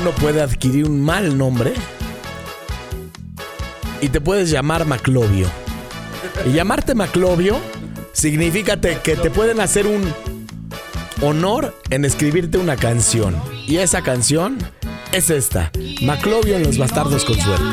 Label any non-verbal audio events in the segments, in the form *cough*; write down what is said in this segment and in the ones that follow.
Uno puede adquirir un mal nombre y te puedes llamar Maclovio. Y llamarte Maclovio significa te- que te pueden hacer un honor en escribirte una canción. Y esa canción es esta: Maclovio en los bastardos con suerte.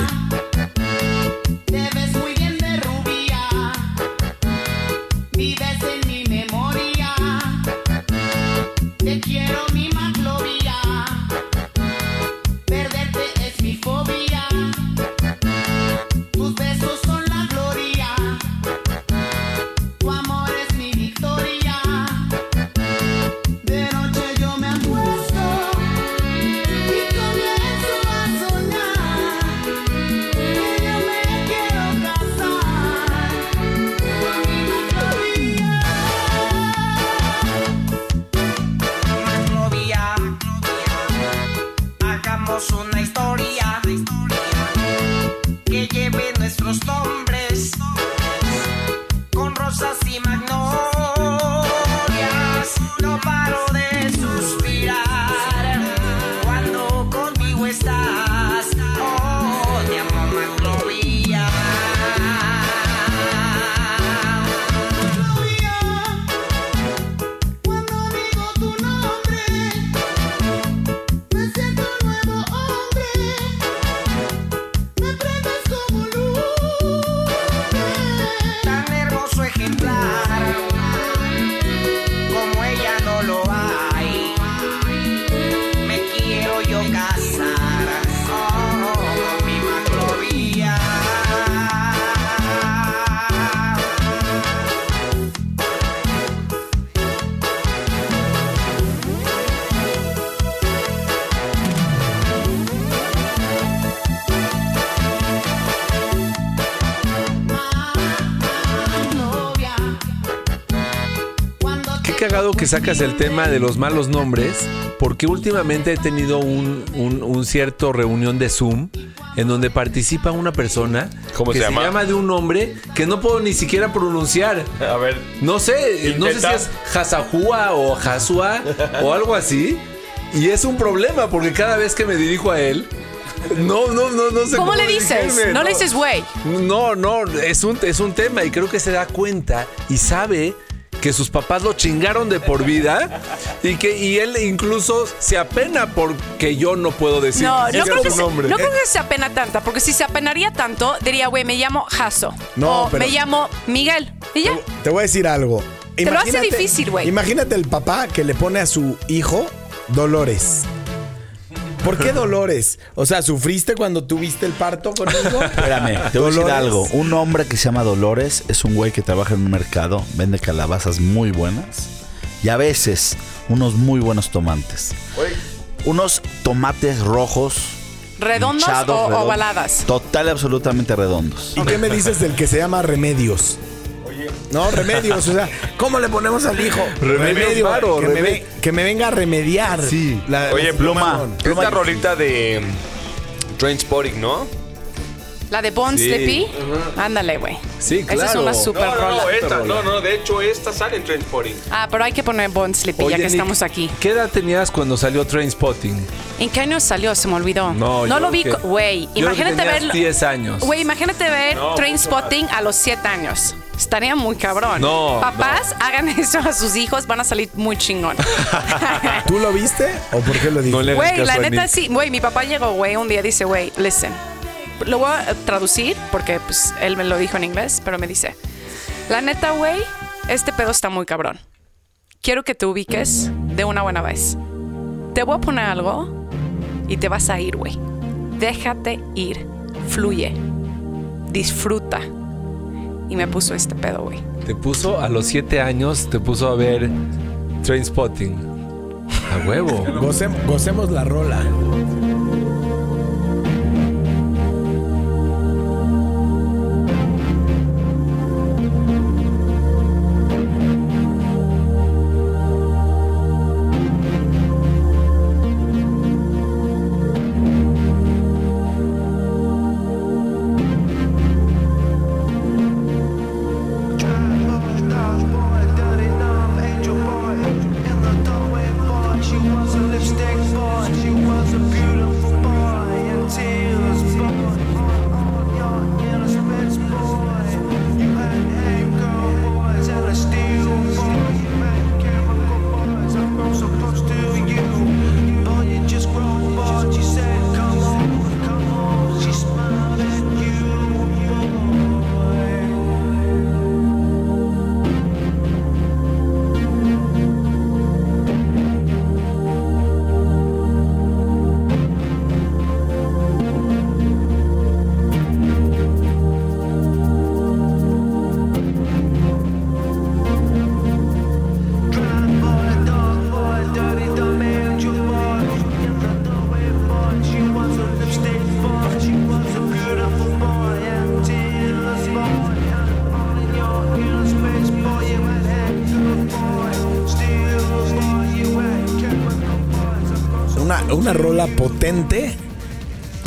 Que sacas el tema de los malos nombres, porque últimamente he tenido un, un- un cierto reunión de Zoom en donde participa una persona ¿Cómo que se llama? de un nombre que no puedo ni siquiera pronunciar. A ver. No sé, no sé si es Hasahua o Hasua o algo así. Y es un problema porque cada vez que me dirijo a él, no, no, no, no sé ¿Cómo le dices? dirigirme, No le dices güey. no, no, es un, es un tema y creo que se da cuenta y sabe que sus papás lo chingaron de por vida y que y él incluso se apena porque yo no puedo decir No, no creo, que se, nombre. no creo que se apena tanto, porque si se apenaría tanto, diría, güey, me llamo Jaso. No, o pero- me llamo Miguel. Y ya. Te voy a decir algo. Te lo hace Imagínate- difícil, güey. Imagínate el papá que le pone a su hijo Dolores. ¿Por qué Dolores? O sea, ¿sufriste cuando tuviste el parto conmigo? *laughs* Espérame, te voy a decir Dolores. algo. Un hombre que se llama Dolores es un güey que trabaja en un mercado, vende calabazas muy buenas y a veces unos muy buenos tomates. Unos tomates rojos. ¿Redondos hinchados, o redondos, ovaladas? Total y absolutamente redondos. ¿Y qué me dices del que se llama Remedios? No, Remedios, o sea, ¿cómo le ponemos al hijo? Remedios Varo, que, me ve- que me venga a remediar. Sí. La- Oye, la Pluma. situación. Esta rolita de Trainspotting, ¿no? La de Bon Sí. Sleepy. Ándale, güey. Sí, Esa es claro. una super No, no, rola. no, esta, no, no, de hecho esta sale en Trainspotting. Ah, pero hay que poner Bon Sleepy Oye, ya que Nick, estamos aquí. ¿Qué edad tenías cuando salió Trainspotting? ¿En qué año salió? Se me olvidó. No, yo lo vi. creo que- co- Güey, yo creo que imagínate tenías ver. 10 años. Güey, imagínate ver No, Trainspotting a los 7 años. Estaría muy cabrón. No, Papás, hagan eso a sus hijos, van a salir muy chingón. *laughs* ¿Tú lo viste o por qué lo dices? No Güey, la neta sí. Güey, mi papá llegó, güey, un día dice, güey, listen. Lo voy a traducir porque pues, él me lo dijo en inglés, pero me dice, la neta, güey, este pedo está muy cabrón. Quiero que te ubiques de una buena vez. Te voy a poner algo y te vas a ir, güey. Déjate ir. Fluye. Disfruta. Y me puso este pedo, güey. Te puso a los 7 años, te puso a ver Trainspotting. A huevo. Gocem- gocemos la rola.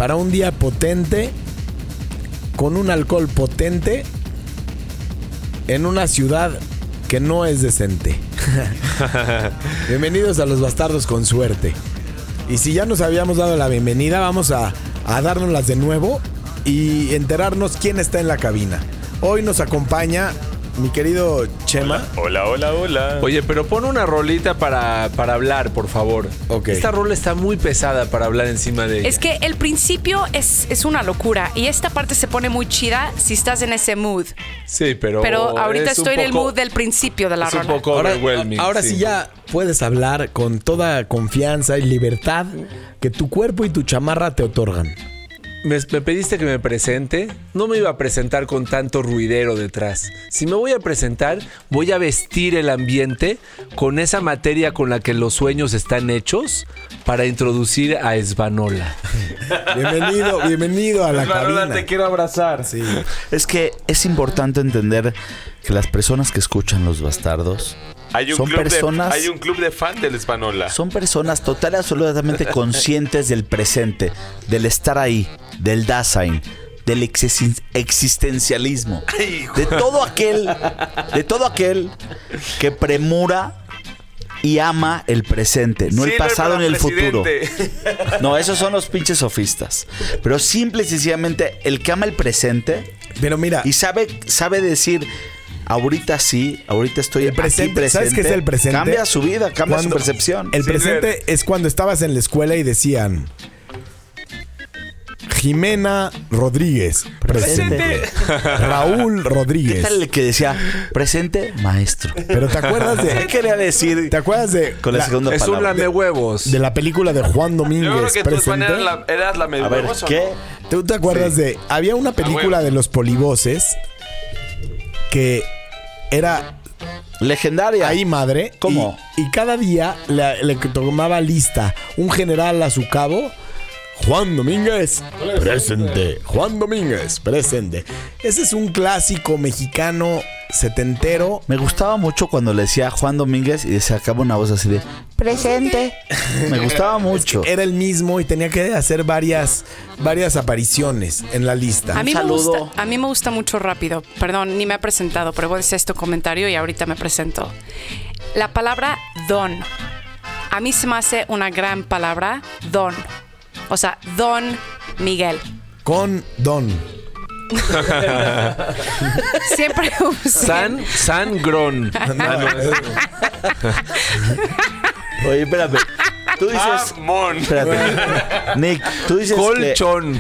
Para un día potente con un alcohol potente en una ciudad que no es decente. *laughs* Bienvenidos a los bastardos con suerte. Y si ya nos habíamos dado la bienvenida, vamos a, a dárnoslas de nuevo y enterarnos quién está en la cabina. Hoy nos acompaña mi querido Chema. Hola, hola, hola. Oye, pero pon una rolita para, para hablar, por favor. Ok. Esta rola está muy pesada para hablar encima de ella. Es que el principio es, es una locura y esta parte se pone muy chida si estás en ese mood. Sí, pero. Pero ahorita es estoy en el poco- mood del principio de la Es un rola. poco Ahora, overwhelming. ahora sí ya puedes hablar con toda confianza y libertad que tu cuerpo y tu chamarra te otorgan. Me, me pediste que me presente. No me iba a presentar con tanto ruidero detrás. Si me voy a presentar, voy a vestir el ambiente con esa materia con la que los sueños están hechos para introducir a Esvanola. *laughs* Bienvenido, bienvenido a la Esmeralda, cabina. te quiero abrazar. Sí. Es que es importante entender que las personas que escuchan Los Bastardos Hay un, Son club personas- de, hay un club de fan del Espanola. son personas total y absolutamente *laughs* conscientes del presente, del estar ahí, del Dasein, del exis- existencialismo, de todo aquel, de todo aquel que premura y ama el presente, no el pasado ni el futuro. No, esos son los pinches sofistas. Pero simple y sencillamente, el que ama el presente Pero mira, y sabe, sabe decir, ahorita sí, ahorita estoy El presente, aquí ¿sabes qué es el presente? Cambia su vida, cambia Cuando- su percepción. el Sí, presente es cuando estabas en la escuela y decían Jimena Rodríguez, presente. Raúl *laughs* ¿Qué Rodríguez. tal el que decía, presente, maestro? Pero te acuerdas *laughs* ¿Qué de quería decir ¿Te acuerdas de con la, la, segunda Es un palabra? lame huevos. de la película de Juan Yo creo Domínguez que tú eras la, eras la medio A ver, ¿qué? ¿no? ¿Tú te acuerdas de había una película de los polivoces que era Legendaria. ahí madre. ¿Cómo? Y, y cada día le, le tomaba lista un general a su cabo. Juan Domínguez, presente. Juan Domínguez, presente. Ese es un clásico mexicano setentero. Me gustaba mucho cuando le decía Juan Domínguez y se acaba una voz así de presente. Me gustaba mucho. Era el mismo y tenía que hacer varias, varias apariciones en la lista. A mí, me saludo. gusta, a mí me gusta mucho rápido. Perdón, ni me he presentado, pero voy a decir este comentario y ahorita me presento. La palabra don. A mí se me hace una gran palabra, don. O sea, don Miguel. Con Don. *laughs* Siempre uso. San, San Gron. *laughs* Oye, espérame. Tú dices. Amón. Espérate. Nick, tú dices que Colchón.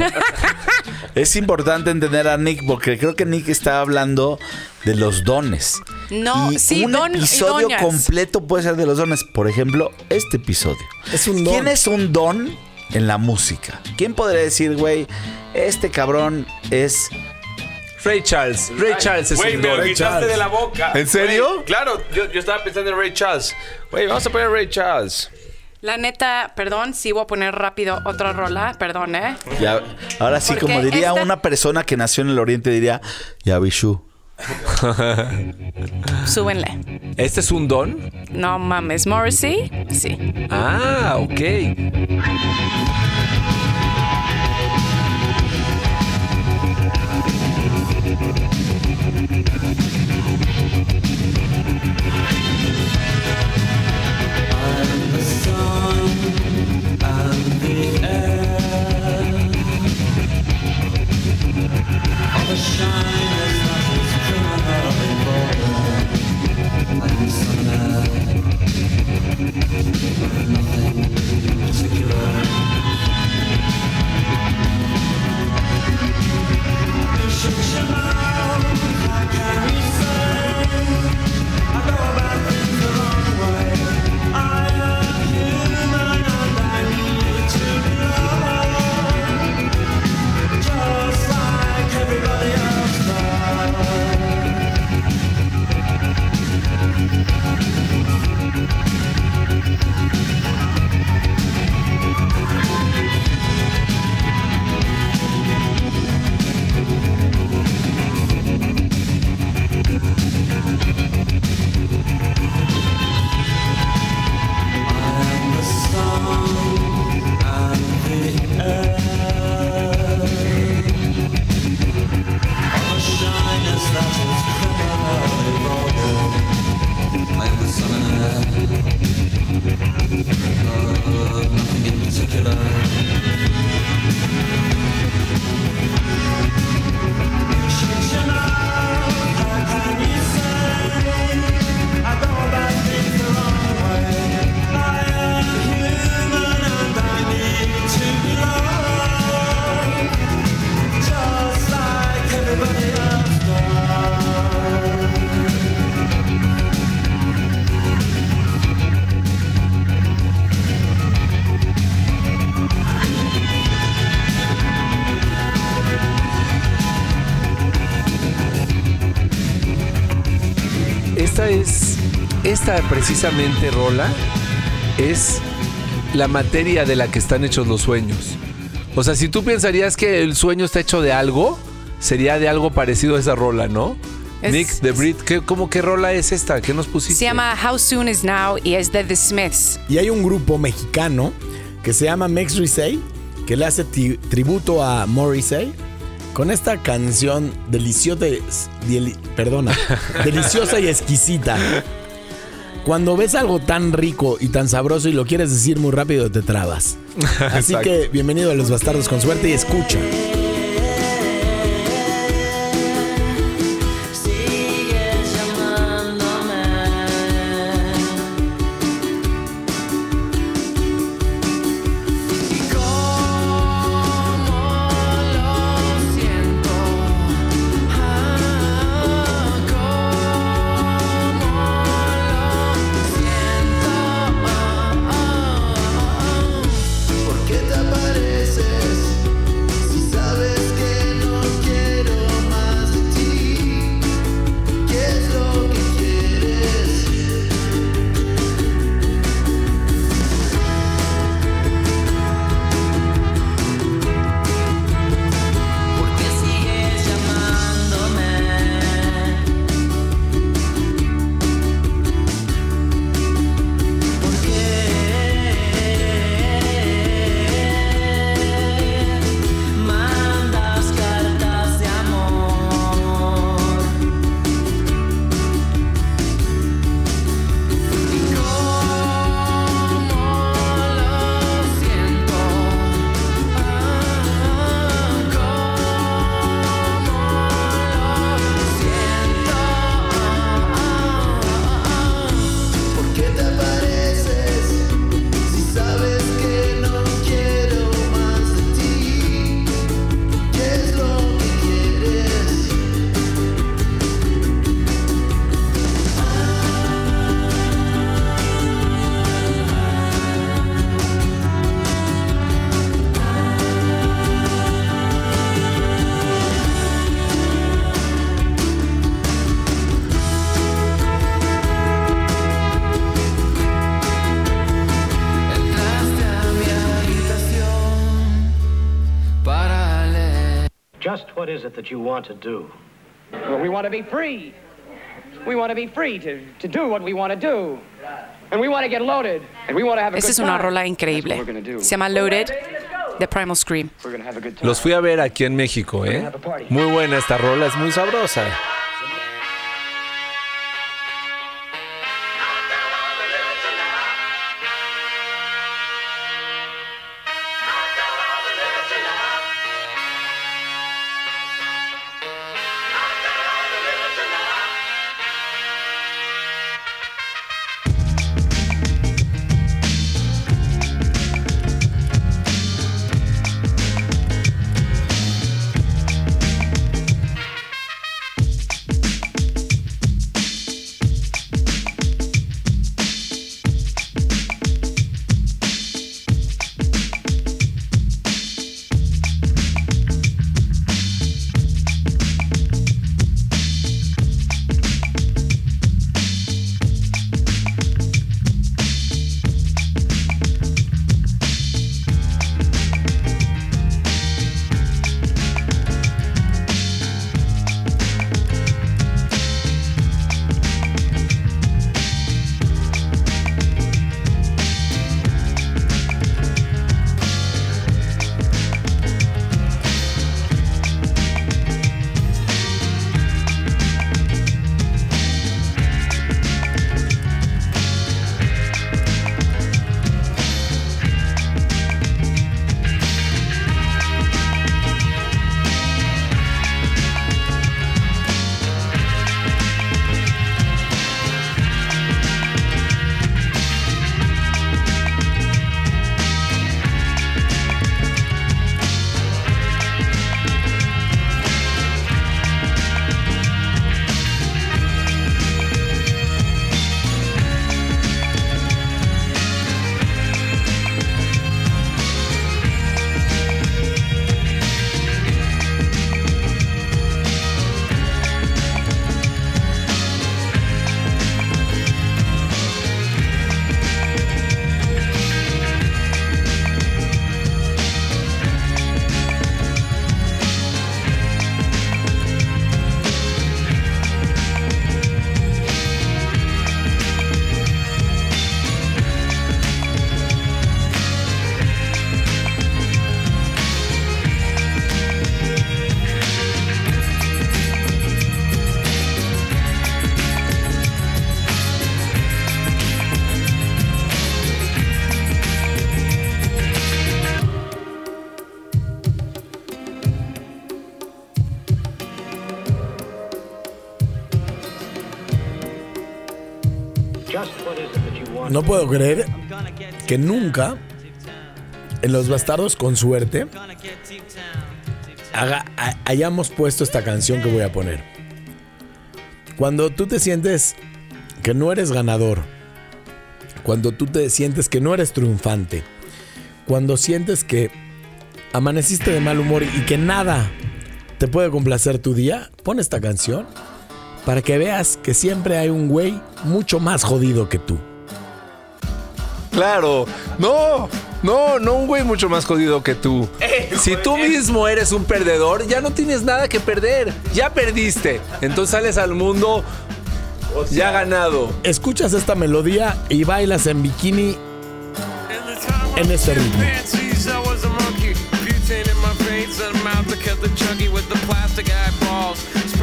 es importante entender a Nick porque creo que Nick está hablando de los dones. No, y sí, un don episodio completo puede ser de los dones. Por ejemplo, este episodio. Es un don. ¿Quién es un don en la música? ¿Quién podría decir, güey, este cabrón es Ray Charles. Ray Charles es Güey, un me lo quitaste de la boca. ¿En serio? Güey, claro, yo, yo estaba pensando en Ray Charles. Güey, vamos a poner Ray Charles. La neta, perdón, sí voy a poner rápido otra rola, perdón, ¿eh? Ya, ahora sí, Porque como diría esta- una persona que nació en el Oriente, diría, ya Bishu. *laughs* Súbenle. ¿Este es un don? No mames, Morrissey, sí. Ah, ok. Esta precisamente rola es la materia de la que están hechos los sueños. O sea, si tú pensarías que el sueño está hecho de algo, sería de algo parecido a esa rola, ¿no? Es- Nick, The Brit, ¿qué, ¿cómo qué rola es esta? ¿Qué nos pusiste? Se llama How Soon Is Now y es de The Smiths. Y hay un grupo mexicano que se llama Max Risey, que le hace ti- tributo a Morrissey con esta canción deliciosa, deli- perdona, *laughs* deliciosa y exquisita. Cuando ves algo tan rico y tan sabroso y lo quieres decir muy rápido, te trabas. *laughs* Así que bienvenido a Los Bastardos con Suerte y escucha. What you want to do? Well, we want to be free. We want to be free to, to do what we want to do. And we want to get loaded. And we want to have a Esa good es una rola increíble. Se llama Loaded de Primal Scream. We're going to have a good time. Los fui a ver aquí en México, ¿eh? Muy buena esta rola, es muy sabrosa. No puedo creer que nunca en los bastardos con suerte hayamos puesto esta canción que voy a poner. Cuando tú te sientes que no eres ganador, cuando tú te sientes que no eres triunfante, cuando sientes que amaneciste de mal humor y que nada te puede complacer tu día, pon esta canción para que veas que siempre hay un güey mucho más jodido que tú. Claro. No, no, no un güey mucho más jodido que tú. *laughs* Si tú mismo eres un perdedor, ya no tienes nada que perder. Ya perdiste. Entonces sales al mundo ya ganado. Escuchas esta melodía y bailas en bikini en este ritmo.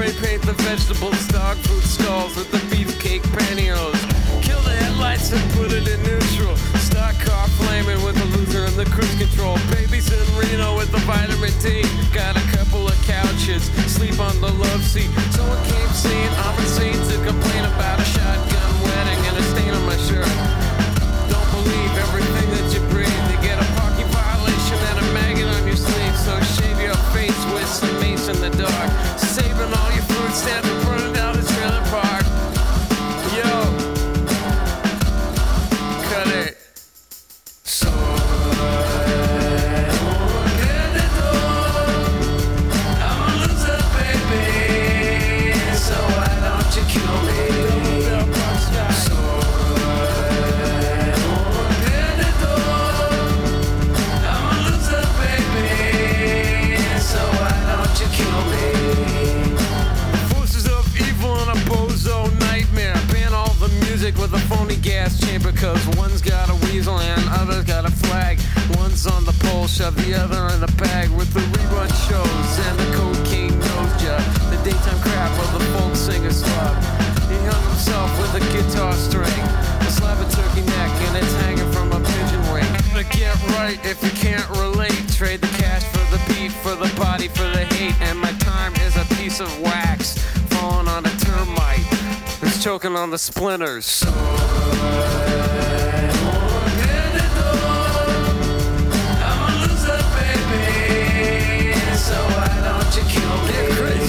Spray paint the vegetables, dog food stalls with the beefcake pantyhose. Kill the headlights and put it in neutral. Stock car flaming with the loser and the cruise control. Babies in Reno with the vitamin D. Got a couple of couches, sleep on the love seat. Someone came saying I'm to complain about a shotgun wedding and a stain on my shirt. The other in the bag with the rerun shows and the cocaine nose job. The daytime crap of the folk singer's love. He hung himself with a guitar string. A slab of turkey neck and it's hanging from a pigeon wing. To get right if you can't relate. Trade the cash for the beat, for the body, for the hate. And my time is a piece of wax falling on a termite. It's choking on the splinters. So why don't you kill me?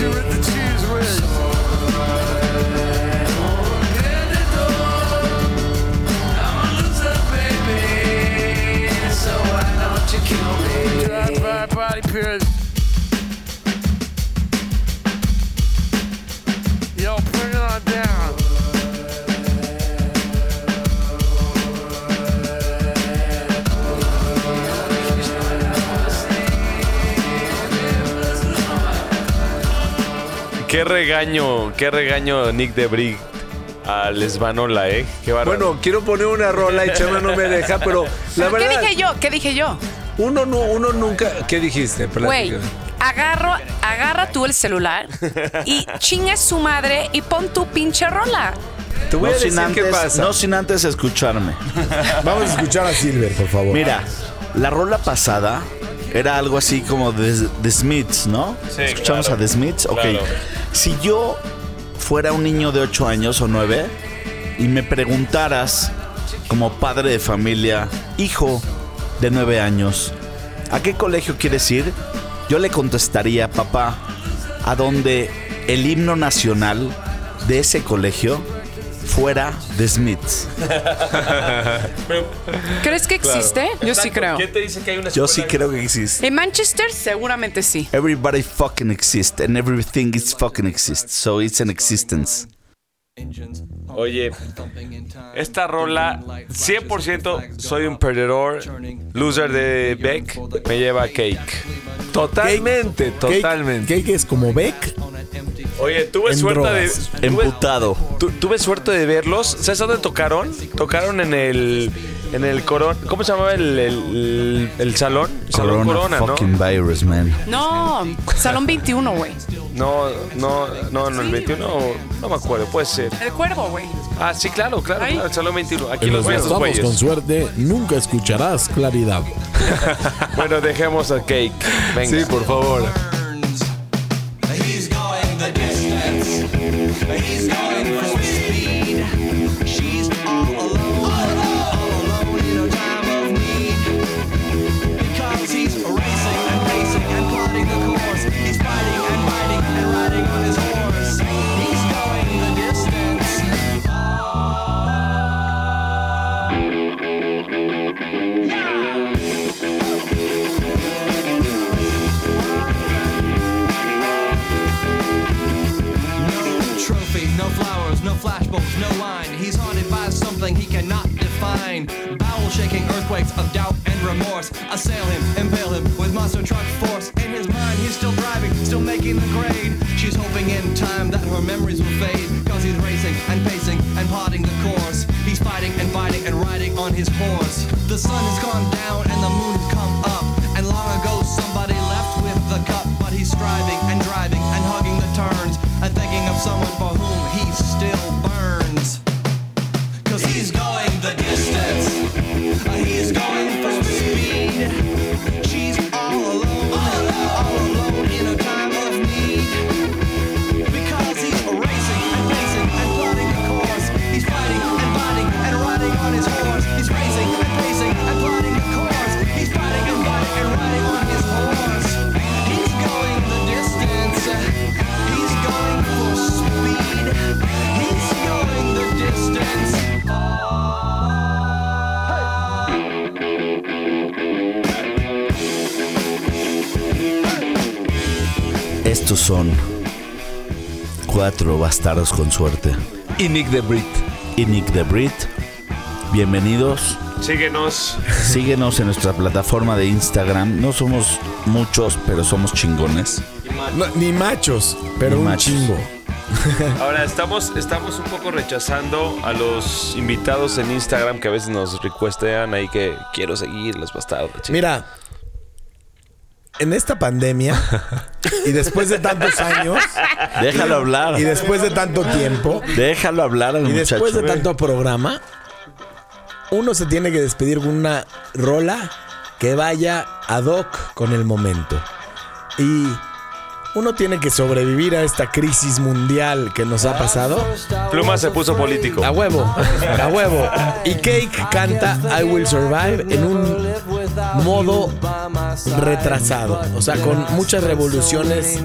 Regaño, qué regaño Nick de Brig a Lesbanola, ¿eh? Qué bárbaro. Bueno, quiero poner una rola y Chema no me deja, pero la ¿Pero ¿Qué verdad, dije yo? ¿Qué dije yo? uno no, uno nunca. ¿Qué dijiste? Güey, agarro, agarra tú el celular y chingue su madre y pon tu pinche rola. Te voy No a decir sin, qué antes, pasa. no sin antes escucharme. Vamos a escuchar a Silver, por favor. Mira, la rola pasada era algo así como de The Smiths, ¿no? Sí, Escuchamos claro. a The Smiths. Ok. Claro. Si yo fuera un niño de 8 años o 9 y me preguntaras, como padre de familia, hijo de 9 años, ¿a qué colegio quieres ir? Yo le contestaría, papá, a donde el himno nacional de ese colegio fuera The Smiths. ¿Crees que existe? Yo sí creo. ¿Quién te dice que hay una Yo sí creo que existe. En Manchester seguramente sí. Everybody fucking exists and everything is fucking exists. So it's an existence. Oye, esta rola, 100% soy un perdedor, loser de Beck, me lleva a Cake. Totalmente, Cake- totalmente. Cake es como Beck. Oye, tuve En suerte drogas. de. tuve- Emputado. tu- tuve suerte de verlos. ¿Sabes dónde tocaron? Tocaron en el. En el Corona. ¿Cómo se llamaba el, el, el salón? Salón Corona, ¿no? fucking virus, man. No, Salón 21, güey. No, no, no, no, el 21, no me acuerdo, puede ser. El cuervo, güey. Ah, sí, claro, claro, claro, el salón 21. Aquí En los güeyes. con suerte nunca escucharás claridad. *laughs* Bueno, dejemos a Cake. Venga. Sí, por favor. Shaking earthquakes of doubt and remorse assail him, impale him with monster truck force. In his mind, he's still driving, still making the grade. She's hoping in time that her memories will fade. Cause he's racing and pacing and plotting the course. He's fighting and fighting and riding on his horse. The sun has gone down and the moon has come up. And long ago somebody left with the cup. But he's striving and driving and hugging the turns. And thinking of someone for whom he's still Estos son cuatro bastardos con suerte. Y Nick de Brit. Y Nick de Brit. Bienvenidos. Síguenos. Síguenos en nuestra plataforma de Instagram. No somos muchos, pero somos chingones. No, ni machos, pero Ni un machos. chingo. *laughs* Ahora estamos, estamos un poco rechazando a los invitados en Instagram que a veces nos recuestean ahí que quiero seguir los bastardos. Mira, en esta pandemia y después de tantos años Déjalo hablar. y después de tanto tiempo Déjalo hablar al y muchacho. después de tanto programa, uno se tiene que despedir con una rola que vaya ad hoc con el momento. Y uno tiene que sobrevivir a esta crisis mundial que nos ha pasado. Pluma se puso político. A huevo, a huevo. Y Cake canta I Will Survive en un modo retrasado. O sea, con muchas revoluciones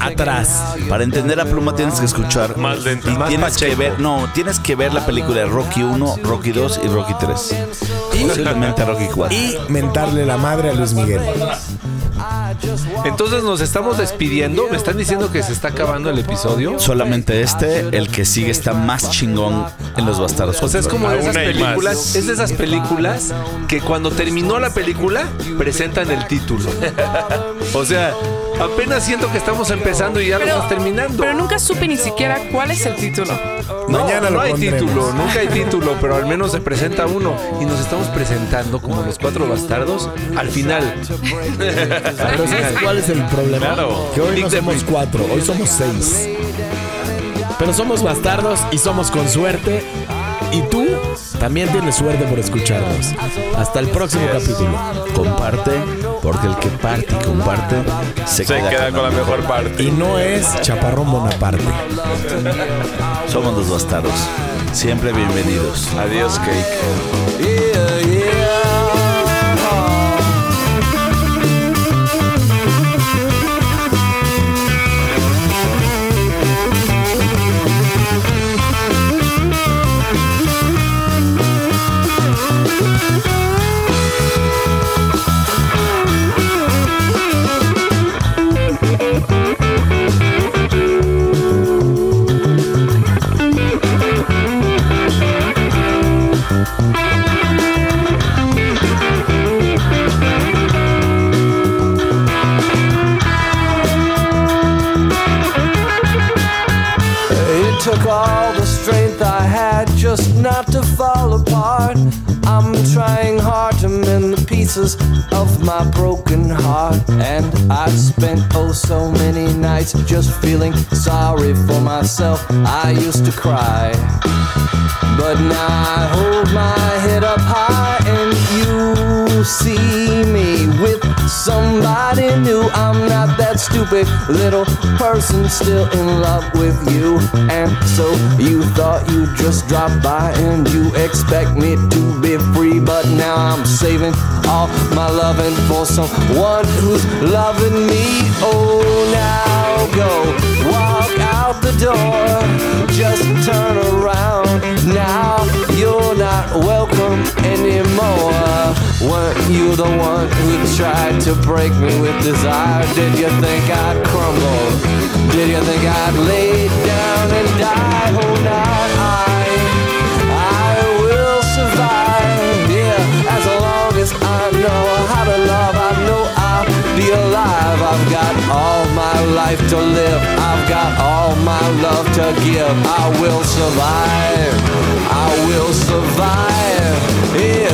atrás. Para entender a Pluma tienes que escuchar. Más lento, y más tienes que ver, no, tienes que ver la película de Rocky 1, Rocky 2 y Rocky 3. Y posiblemente Rocky 4. Y mentarle la madre a Luis Miguel. Entonces nos estamos despidiendo. Me están diciendo que se está acabando el episodio. Solamente este, el que sigue está más chingón en los bastardos. O sea, es como de esas películas, es de esas películas que cuando terminó la película presentan el título. *laughs* O sea, apenas siento que estamos empezando y ya lo estamos terminando. pero nunca supe ni siquiera cuál es el título. No, Mañana no lo hay pondremos. título, nunca hay *laughs* título, pero al menos se presenta uno y nos estamos presentando como los cuatro bastardos al final. *laughs* Pero ¿sabes cuál es el problema? Claro. Que hoy Nick no somos cuatro, hoy somos seis. Pero somos bastardos y somos con suerte. Y tú también tienes suerte por escucharnos. Hasta el próximo capítulo. Comparte, porque el que parte y comparte se, Se queda con la mejor parte. Y no es Chaparrón Bonaparte. Somos los bastardos. Siempre bienvenidos. Adiós, Cake. All the strength I had just not to fall apart. I'm trying hard to mend the pieces of my broken heart. And I've spent oh so many nights just feeling sorry for myself. I used to cry. But now I hold my head up high and you see me with somebody new. I'm not that stupid little person still in love with you. And so you thought you'd just drop by and you expect me to be free. But now I'm saving all my loving for someone who's loving me. Oh, now go walk out the door. Just turn around. Now you're not welcome anymore. Weren't you the one who tried to break me with desire? Did you think I'd crumble? Did you think I'd lay down and die? Oh, not I. I will survive. Yeah, as long as I know how to love, I know I'll be alive. I've got all my life to live. All my love to give. I will survive. I will survive. Yeah.